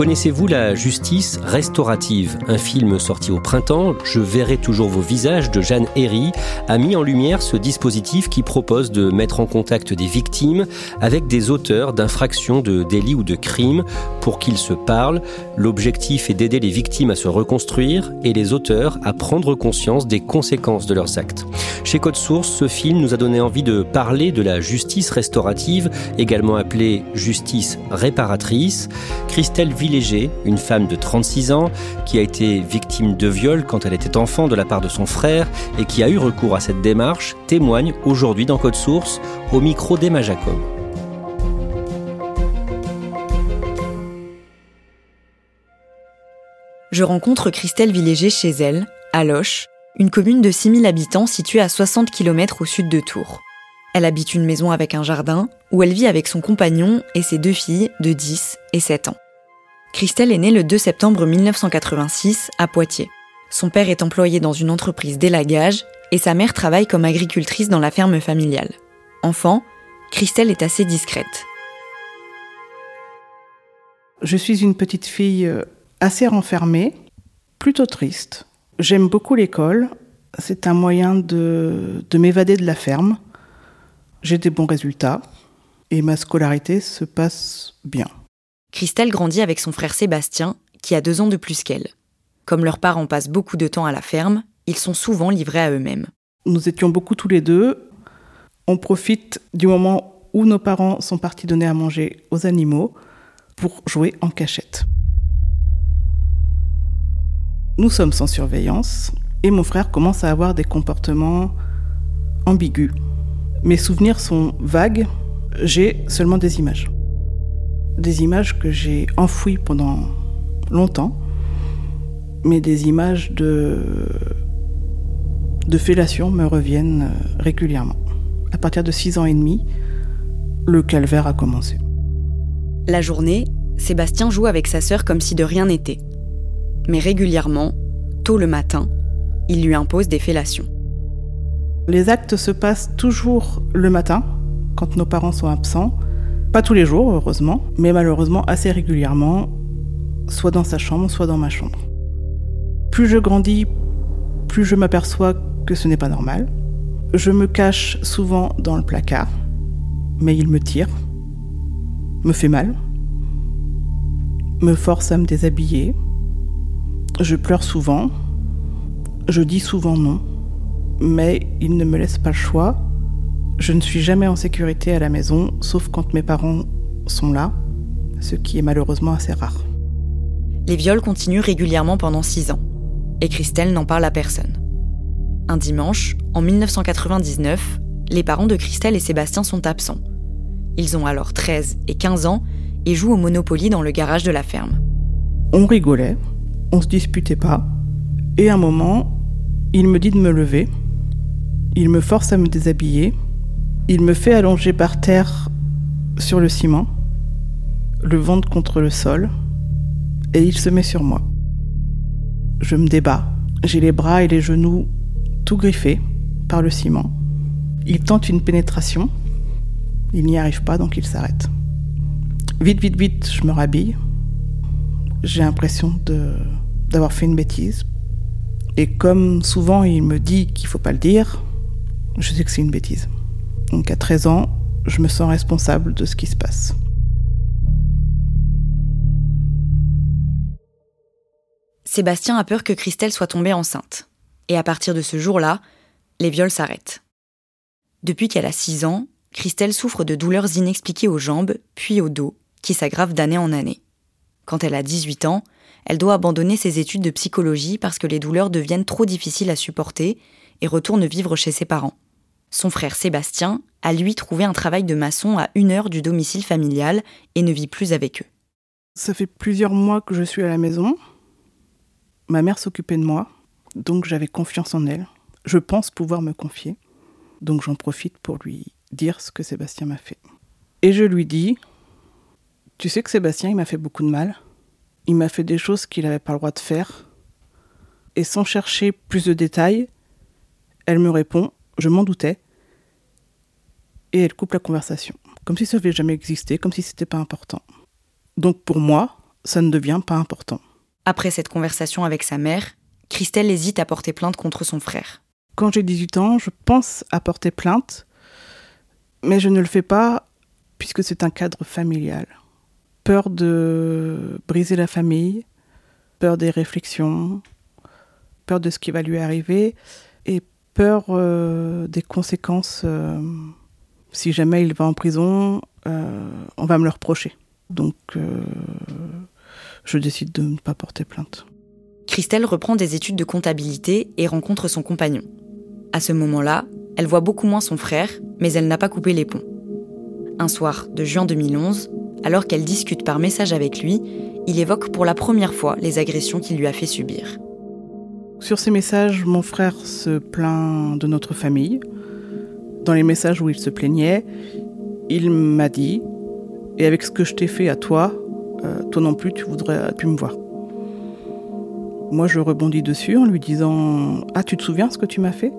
Connaissez-vous la justice restaurative Un film sorti au printemps, Je verrai toujours vos visages de Jeanne Herry a mis en lumière ce dispositif qui propose de mettre en contact des victimes avec des auteurs d'infractions de délits ou de crimes pour qu'ils se parlent. L'objectif est d'aider les victimes à se reconstruire et les auteurs à prendre conscience des conséquences de leurs actes. Chez Code Source, ce film nous a donné envie de parler de la justice restaurative, également appelée justice réparatrice. Christelle Une femme de 36 ans qui a été victime de viol quand elle était enfant de la part de son frère et qui a eu recours à cette démarche, témoigne aujourd'hui dans Code Source au micro d'Emma Jacob. Je rencontre Christelle Villéger chez elle, à Loche, une commune de 6000 habitants située à 60 km au sud de Tours. Elle habite une maison avec un jardin où elle vit avec son compagnon et ses deux filles de 10 et 7 ans. Christelle est née le 2 septembre 1986 à Poitiers. Son père est employé dans une entreprise d'élagage et sa mère travaille comme agricultrice dans la ferme familiale. Enfant, Christelle est assez discrète. Je suis une petite fille euh, assez renfermée, plutôt triste. J'aime beaucoup l'école. C'est un moyen de, de m'évader de la ferme. J'ai des bons résultats et ma scolarité se passe bien. Christelle grandit avec son frère Sébastien, qui a deux ans de plus qu'elle. Comme leurs parents passent beaucoup de temps à la ferme, ils sont souvent livrés à eux-mêmes. Nous étions beaucoup tous les deux. On profite du moment où nos parents sont partis donner à manger aux animaux pour jouer en cachette. Nous sommes sans surveillance et mon frère commence à avoir des comportements ambigus. Mes souvenirs sont vagues, j'ai seulement des images des images que j'ai enfouies pendant longtemps, mais des images de, de fellation me reviennent euh, régulièrement. À partir de 6 ans et demi, le calvaire a commencé. La journée, Sébastien joue avec sa sœur comme si de rien n'était. Mais régulièrement, tôt le matin, il lui impose des fellations. Les actes se passent toujours le matin, quand nos parents sont absents, pas tous les jours, heureusement, mais malheureusement assez régulièrement, soit dans sa chambre, soit dans ma chambre. Plus je grandis, plus je m'aperçois que ce n'est pas normal. Je me cache souvent dans le placard, mais il me tire, me fait mal, me force à me déshabiller. Je pleure souvent, je dis souvent non, mais il ne me laisse pas le choix je ne suis jamais en sécurité à la maison, sauf quand mes parents sont là, ce qui est malheureusement assez rare. Les viols continuent régulièrement pendant six ans, et Christelle n'en parle à personne. Un dimanche, en 1999, les parents de Christelle et Sébastien sont absents. Ils ont alors 13 et 15 ans et jouent au Monopoly dans le garage de la ferme. On rigolait, on se disputait pas, et à un moment, il me dit de me lever, il me force à me déshabiller, il me fait allonger par terre sur le ciment, le ventre contre le sol, et il se met sur moi. Je me débat. J'ai les bras et les genoux tout griffés par le ciment. Il tente une pénétration. Il n'y arrive pas, donc il s'arrête. Vite, vite, vite, je me rhabille. J'ai l'impression d'avoir fait une bêtise. Et comme souvent il me dit qu'il faut pas le dire, je sais que c'est une bêtise. Donc à 13 ans, je me sens responsable de ce qui se passe. Sébastien a peur que Christelle soit tombée enceinte. Et à partir de ce jour-là, les viols s'arrêtent. Depuis qu'elle a 6 ans, Christelle souffre de douleurs inexpliquées aux jambes, puis au dos, qui s'aggravent d'année en année. Quand elle a 18 ans, elle doit abandonner ses études de psychologie parce que les douleurs deviennent trop difficiles à supporter et retourne vivre chez ses parents. Son frère Sébastien a lui trouvé un travail de maçon à une heure du domicile familial et ne vit plus avec eux. Ça fait plusieurs mois que je suis à la maison. Ma mère s'occupait de moi, donc j'avais confiance en elle. Je pense pouvoir me confier, donc j'en profite pour lui dire ce que Sébastien m'a fait. Et je lui dis, tu sais que Sébastien, il m'a fait beaucoup de mal. Il m'a fait des choses qu'il n'avait pas le droit de faire. Et sans chercher plus de détails, elle me répond, je m'en doutais. Et elle coupe la conversation, comme si ça n'avait jamais existé, comme si c'était pas important. Donc pour moi, ça ne devient pas important. Après cette conversation avec sa mère, Christelle hésite à porter plainte contre son frère. Quand j'ai 18 ans, je pense à porter plainte, mais je ne le fais pas puisque c'est un cadre familial. Peur de briser la famille, peur des réflexions, peur de ce qui va lui arriver et peur euh, des conséquences. Euh, si jamais il va en prison, euh, on va me le reprocher. Donc, je décide de ne pas porter plainte. Christelle reprend des études de comptabilité et rencontre son compagnon. À ce moment-là, elle voit beaucoup moins son frère, mais elle n'a pas coupé les ponts. Un soir de juin 2011, alors qu'elle discute par message avec lui, il évoque pour la première fois les agressions qu'il lui a fait subir. Sur ces messages, mon frère se plaint de notre famille. Dans les messages où il se plaignait, il m'a dit Et avec ce que je t'ai fait à toi, euh, toi non plus, tu voudrais plus me voir. Moi, je rebondis dessus en lui disant Ah, tu te souviens ce que tu m'as fait?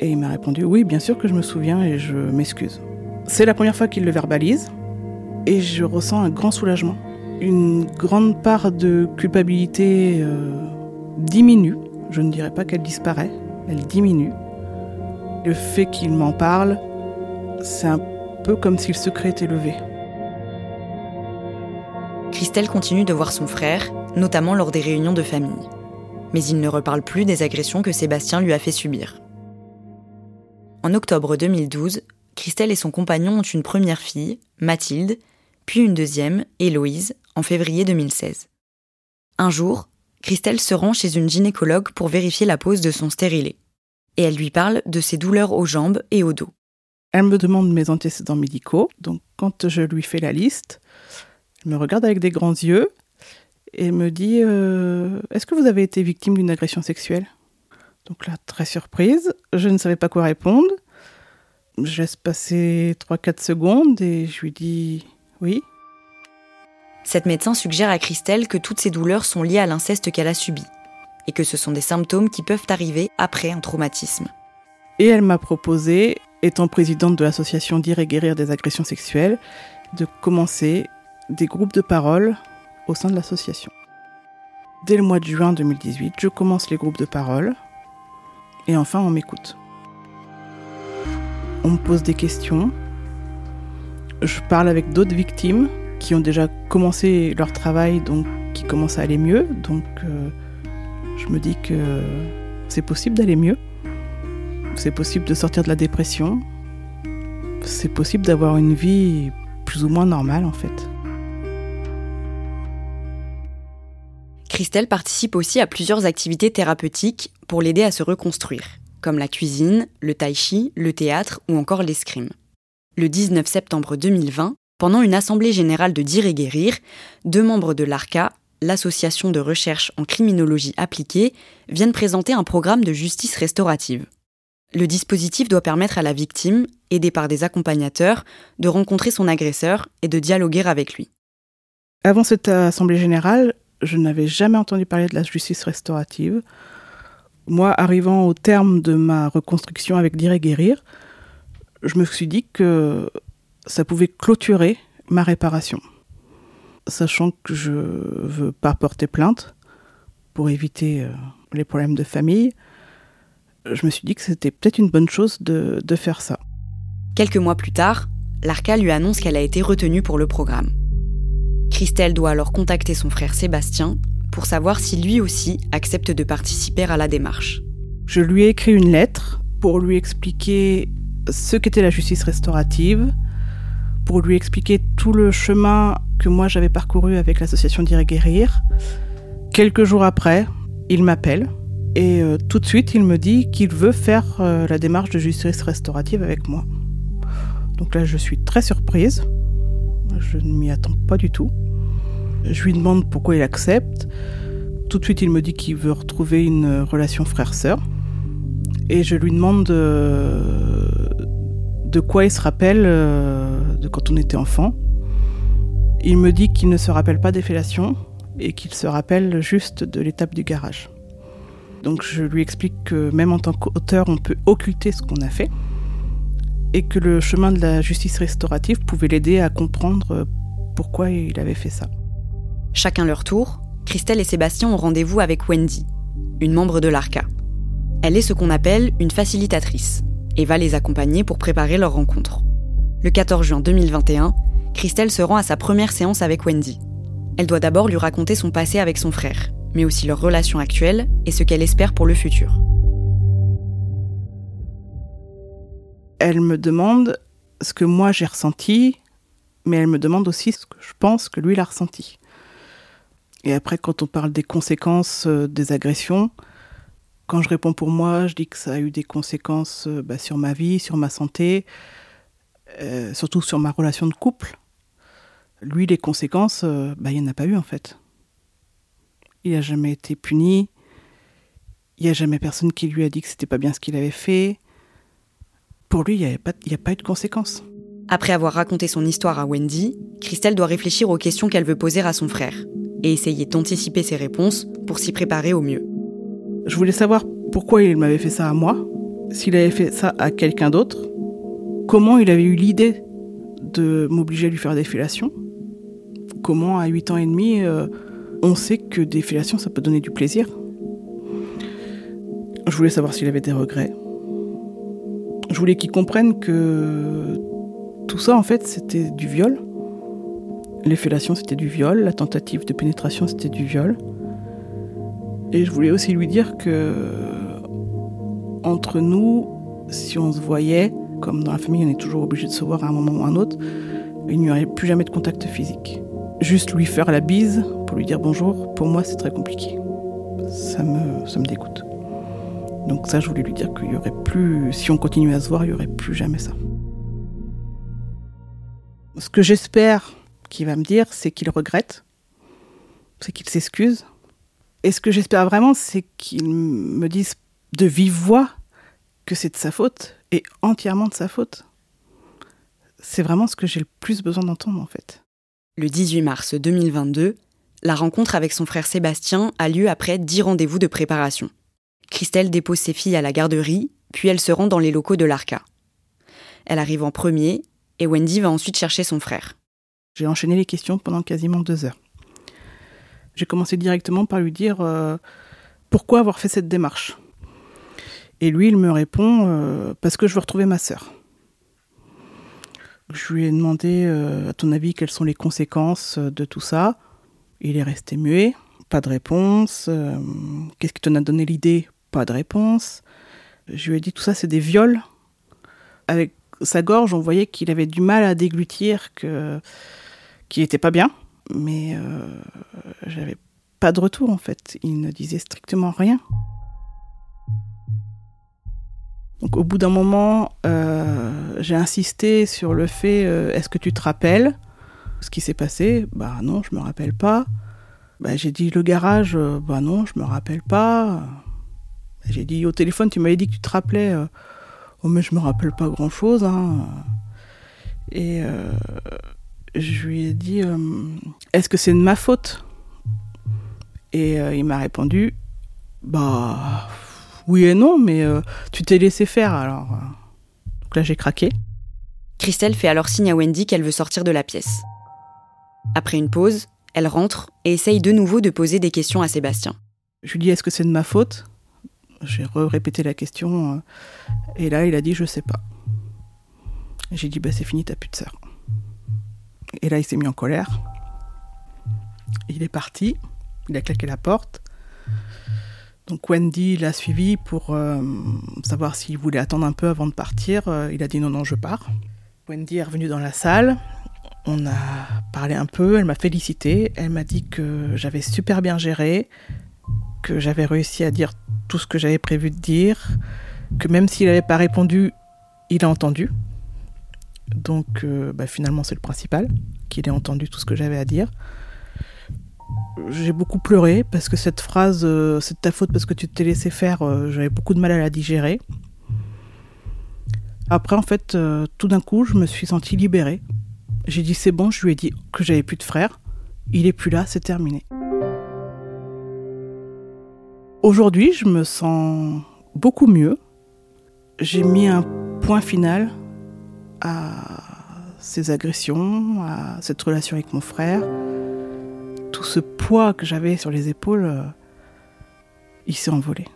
Et il m'a répondu Oui, bien sûr que je me souviens et je m'excuse. C'est la première fois qu'il le verbalise et je ressens un grand soulagement. Une grande part de culpabilité euh, diminue je ne dirais pas qu'elle disparaît, elle diminue. Le fait qu'il m'en parle, c'est un peu comme si le secret était levé. Christelle continue de voir son frère, notamment lors des réunions de famille. Mais il ne reparle plus des agressions que Sébastien lui a fait subir. En octobre 2012, Christelle et son compagnon ont une première fille, Mathilde, puis une deuxième, Héloïse, en février 2016. Un jour, Christelle se rend chez une gynécologue pour vérifier la pose de son stérilet. Et elle lui parle de ses douleurs aux jambes et au dos. Elle me demande mes antécédents médicaux. Donc, quand je lui fais la liste, elle me regarde avec des grands yeux et me dit euh, Est-ce que vous avez été victime d'une agression sexuelle? Donc là, très surprise, je ne savais pas quoi répondre. Je laisse passer 3-4 secondes et je lui dis Oui. Cette médecin suggère à Christelle que toutes ces douleurs sont liées à l'inceste qu'elle a subi et que ce sont des symptômes qui peuvent arriver après un traumatisme. Et elle m'a proposé, étant présidente de l'association Dire et guérir des agressions sexuelles, de commencer des groupes de parole au sein de l'association. Dès le mois de juin 2018, je commence les groupes de parole et enfin on m'écoute. On me pose des questions, je parle avec d'autres victimes qui ont déjà commencé leur travail, donc qui commencent à aller mieux. Donc euh, je me dis que c'est possible d'aller mieux. C'est possible de sortir de la dépression. C'est possible d'avoir une vie plus ou moins normale en fait. Christelle participe aussi à plusieurs activités thérapeutiques pour l'aider à se reconstruire, comme la cuisine, le tai chi, le théâtre ou encore l'escrime. Le 19 septembre 2020, pendant une assemblée générale de Dire et Guérir, deux membres de l'ARCA, l'association de recherche en criminologie appliquée, viennent présenter un programme de justice restaurative. Le dispositif doit permettre à la victime, aidée par des accompagnateurs, de rencontrer son agresseur et de dialoguer avec lui. Avant cette assemblée générale, je n'avais jamais entendu parler de la justice restaurative. Moi, arrivant au terme de ma reconstruction avec Dire et Guérir, je me suis dit que ça pouvait clôturer ma réparation. Sachant que je veux pas porter plainte pour éviter euh, les problèmes de famille, je me suis dit que c'était peut-être une bonne chose de, de faire ça. Quelques mois plus tard, l'ARCA lui annonce qu'elle a été retenue pour le programme. Christelle doit alors contacter son frère Sébastien pour savoir si lui aussi accepte de participer à la démarche. Je lui ai écrit une lettre pour lui expliquer ce qu'était la justice restaurative, pour lui expliquer tout le chemin que moi j'avais parcouru avec l'association Dire et Guérir. Quelques jours après, il m'appelle et euh, tout de suite il me dit qu'il veut faire euh, la démarche de justice restaurative avec moi. Donc là je suis très surprise, je ne m'y attends pas du tout. Je lui demande pourquoi il accepte. Tout de suite il me dit qu'il veut retrouver une relation frère-sœur. Et je lui demande de, quoi il se rappelle euh, de quand on était enfant. Il me dit qu'il ne se rappelle pas des fellations et qu'il se rappelle juste de l'étape du garage. Donc je lui explique que même en tant qu'auteur, on peut occulter ce qu'on a fait et que le chemin de la justice restaurative pouvait l'aider à comprendre pourquoi il avait fait ça. Chacun leur tour, Christelle et Sébastien ont rendez-vous avec Wendy, une membre de l'ARCA. Elle est ce qu'on appelle une facilitatrice et va les accompagner pour préparer leur rencontre. Le 14 juin 2021, Christelle se rend à sa première séance avec Wendy. Elle doit d'abord lui raconter son passé avec son frère, mais aussi leur relation actuelle et ce qu'elle espère pour le futur. Elle me demande ce que moi j'ai ressenti, mais elle me demande aussi ce que je pense que lui l'a ressenti. Et après, quand on parle des conséquences euh, des agressions, quand je réponds pour moi, je dis que ça a eu des conséquences euh, bah, sur ma vie, sur ma santé, euh, surtout sur ma relation de couple. Lui, les conséquences, euh, bah, il n'y en a pas eu en fait. Il n'a jamais été puni. Il n'y a jamais personne qui lui a dit que c'était pas bien ce qu'il avait fait. Pour lui, il n'y a, pas, a pas eu de conséquences. Après avoir raconté son histoire à Wendy, Christelle doit réfléchir aux questions qu'elle veut poser à son frère et essayer d'anticiper ses réponses pour s'y préparer au mieux. Je voulais savoir pourquoi il m'avait fait ça à moi, s'il avait fait ça à quelqu'un d'autre, comment il avait eu l'idée de m'obliger à lui faire des fellations, comment à 8 ans et demi, euh, on sait que des fellations, ça peut donner du plaisir? Je voulais savoir s'il avait des regrets. Je voulais qu'il comprenne que tout ça, en fait, c'était du viol. Les fellations, c'était du viol. La tentative de pénétration, c'était du viol. Et je voulais aussi lui dire que entre nous, si on se voyait, comme dans la famille, on est toujours obligé de se voir à un moment ou à un autre, il n'y aurait plus jamais de contact physique. Juste lui faire la bise pour lui dire bonjour, pour moi c'est très compliqué. Ça me, ça me dégoûte. Donc ça, je voulais lui dire qu'il y aurait plus, si on continuait à se voir, il y aurait plus jamais ça. Ce que j'espère qu'il va me dire, c'est qu'il regrette, c'est qu'il s'excuse, et ce que j'espère vraiment, c'est qu'il me dise de vive voix que c'est de sa faute, et entièrement de sa faute. C'est vraiment ce que j'ai le plus besoin d'entendre en fait. Le 18 mars 2022, la rencontre avec son frère Sébastien a lieu après dix rendez-vous de préparation. Christelle dépose ses filles à la garderie, puis elle se rend dans les locaux de l'ARCA. Elle arrive en premier, et Wendy va ensuite chercher son frère. J'ai enchaîné les questions pendant quasiment deux heures. J'ai commencé directement par lui dire euh, pourquoi avoir fait cette démarche? Et lui, il me répond euh, parce que je veux retrouver ma sœur. Je lui ai demandé, euh, à ton avis, quelles sont les conséquences de tout ça. Il est resté muet, pas de réponse. Qu'est-ce qui t'en a donné l'idée? Pas de réponse. Je lui ai dit tout ça, c'est des viols. Avec sa gorge, on voyait qu'il avait du mal à déglutir, qu'il n'était pas bien mais euh, j'avais pas de retour en fait. Il ne disait strictement rien. Donc au bout d'un moment, euh, j'ai insisté sur le fait euh, est-ce que tu te rappelles ce qui s'est passé? Bah non, je me rappelle pas. Bah, j'ai dit le garage, bah non, je me rappelle pas. J'ai dit au téléphone, tu m'avais dit que tu te rappelais. oh mais je me rappelle pas grand chose. Hein. Et je lui ai dit euh, Est-ce que c'est de ma faute? Et euh, il m'a répondu Bah oui et non, mais euh, tu t'es laissé faire alors. Donc là j'ai craqué. Christelle fait alors signe à Wendy qu'elle veut sortir de la pièce. Après une pause, elle rentre et essaye de nouveau de poser des questions à Sébastien. Je lui dis Est-ce que c'est de ma faute? J'ai répété la question et là il a dit Je sais pas. J'ai dit Bah c'est fini, t'as plus de sœur. Et là, il s'est mis en colère. Il est parti. Il a claqué la porte. Donc Wendy l'a suivi pour euh, savoir s'il voulait attendre un peu avant de partir. Euh, il a dit non, non, je pars. Wendy est revenue dans la salle. On a parlé un peu, elle m'a félicité, elle m'a dit que j'avais super bien géré, que j'avais réussi à dire tout ce que j'avais prévu de dire, que même s'il n'avait pas répondu, il a entendu. Donc euh, bah, finalement c'est le principal, qu'il ait entendu tout ce que j'avais à dire. J'ai beaucoup pleuré parce que cette phrase, euh, c'est de ta faute parce que tu t'es laissé faire, euh, j'avais beaucoup de mal à la digérer. Après en fait, tout d'un coup, je me suis sentie libérée. J'ai dit c'est bon, je lui ai dit que j'avais plus de frère. Il est plus là, c'est terminé. Aujourd'hui, je me sens beaucoup mieux. J'ai mis un point final à ces agressions, à cette relation avec mon frère. Tout ce poids que j'avais sur les épaules, euh, il s'est envolé.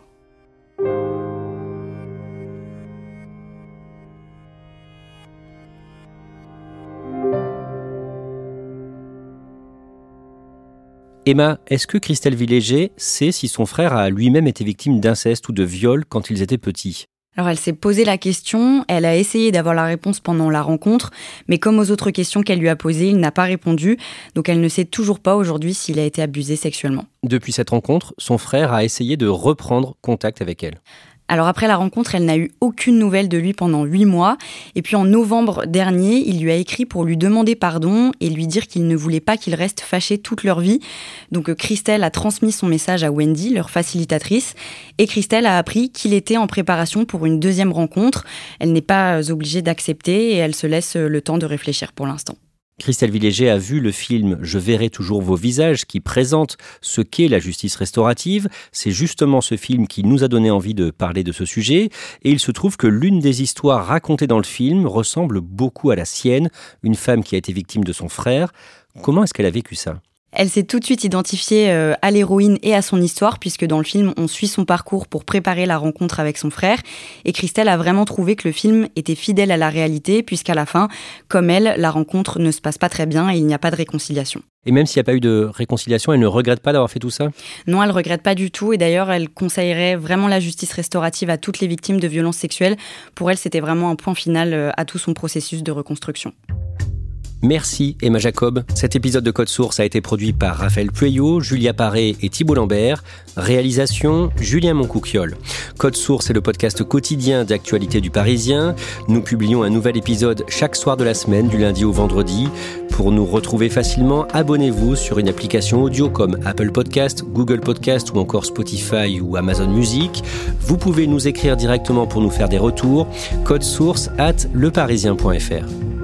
Emma, est-ce que Christelle Villéger sait si son frère a lui-même été victime d'inceste ou de viol quand ils étaient petits? Alors elle s'est posé la question, elle a essayé d'avoir la réponse pendant la rencontre, mais comme aux autres questions qu'elle lui a posées, il n'a pas répondu, donc elle ne sait toujours pas aujourd'hui s'il a été abusé sexuellement. Depuis cette rencontre, son frère a essayé de reprendre contact avec elle. Alors après la rencontre, elle n'a eu aucune nouvelle de lui pendant huit mois. Et puis en novembre dernier, il lui a écrit pour lui demander pardon et lui dire qu'il ne voulait pas qu'ils restent fâchés toute leur vie. Donc euh, Christelle a transmis son message à Wendy, leur facilitatrice, et Christelle a appris qu'il était en préparation pour une deuxième rencontre. Elle n'est pas euh, obligée d'accepter et elle se laisse euh, le temps de réfléchir pour l'instant. Christelle Villéger a vu le film Je verrai toujours vos visages qui présente ce qu'est la justice restaurative. C'est justement ce film qui nous a donné envie de parler de ce sujet. Et il se trouve que l'une des histoires racontées dans le film ressemble beaucoup à la sienne, une femme qui a été victime de son frère. Comment est-ce qu'elle a vécu ça? Elle s'est tout de suite identifiée euh, à l'héroïne et à son histoire, puisque dans le film, on suit son parcours pour préparer la rencontre avec son frère. Et Christelle a vraiment trouvé que le film était fidèle à la réalité, puisqu'à la fin, comme elle, la rencontre ne se passe pas très bien et il n'y a pas de réconciliation. Et même s'il n'y a pas eu de réconciliation, elle ne regrette pas d'avoir fait tout ça? Non, elle ne regrette pas du tout. Et d'ailleurs, elle conseillerait vraiment la justice restaurative à toutes les victimes de violences sexuelles. Pour elle, c'était vraiment un point final euh, à tout son processus de reconstruction. Merci Emma Jacob. Cet épisode de Code Source a été produit par Raphaël Pueyo, Julia Paré et Thibault Lambert. Réalisation Julien Moncouquiole. Code Source est le podcast quotidien d'actualité du Parisien. Nous publions un nouvel épisode chaque soir de la semaine, du lundi au vendredi. Pour nous retrouver facilement, abonnez-vous sur une application audio comme Apple Podcast, Google Podcast ou encore Spotify ou Amazon Music. Vous pouvez nous écrire directement pour nous faire des retours. Code source at leparisien.fr.